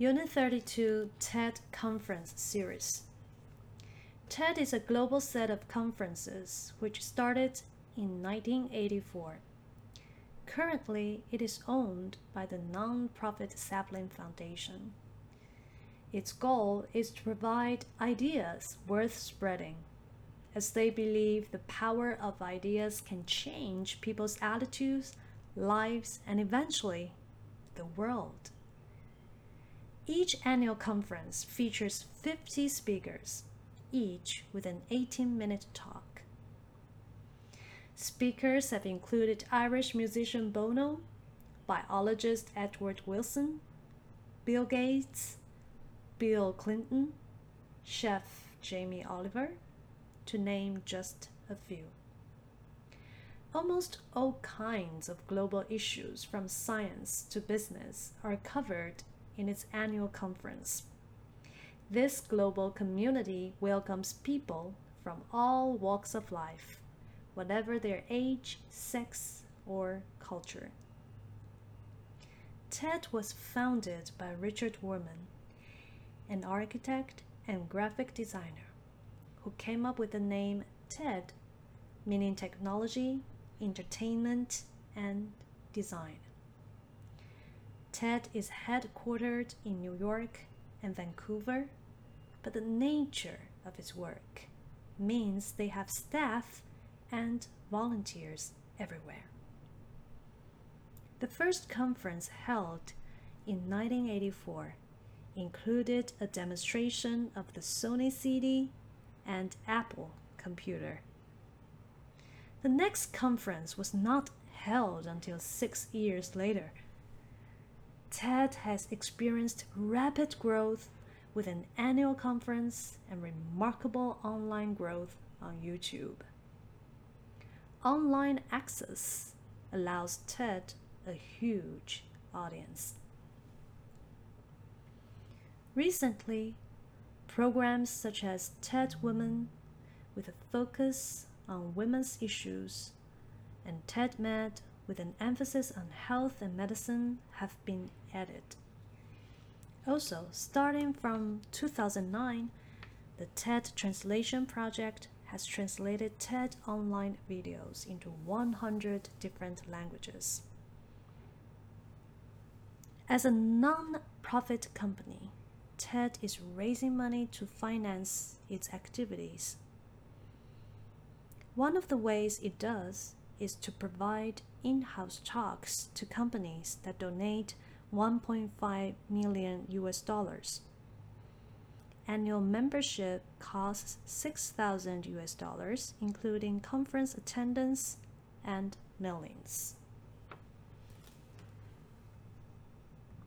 Unit 32 TED Conference Series. TED is a global set of conferences which started in 1984. Currently, it is owned by the non-profit Sapling Foundation. Its goal is to provide ideas worth spreading, as they believe the power of ideas can change people's attitudes, lives, and eventually the world. Each annual conference features 50 speakers, each with an 18 minute talk. Speakers have included Irish musician Bono, biologist Edward Wilson, Bill Gates, Bill Clinton, chef Jamie Oliver, to name just a few. Almost all kinds of global issues from science to business are covered in its annual conference. This global community welcomes people from all walks of life, whatever their age, sex, or culture. TED was founded by Richard Wurman, an architect and graphic designer who came up with the name TED, meaning technology, entertainment, and design. TED is headquartered in New York and Vancouver, but the nature of its work means they have staff and volunteers everywhere. The first conference held in 1984 included a demonstration of the Sony CD and Apple computer. The next conference was not held until six years later TED has experienced rapid growth with an annual conference and remarkable online growth on YouTube. Online access allows TED a huge audience. Recently, programs such as TED Women, with a focus on women's issues, and TED Med with an emphasis on health and medicine have been added. Also, starting from 2009, the TED Translation Project has translated TED online videos into 100 different languages. As a non profit company, TED is raising money to finance its activities. One of the ways it does is to provide in house talks to companies that donate 1.5 million US dollars. Annual membership costs 6,000 US dollars, including conference attendance and mailings.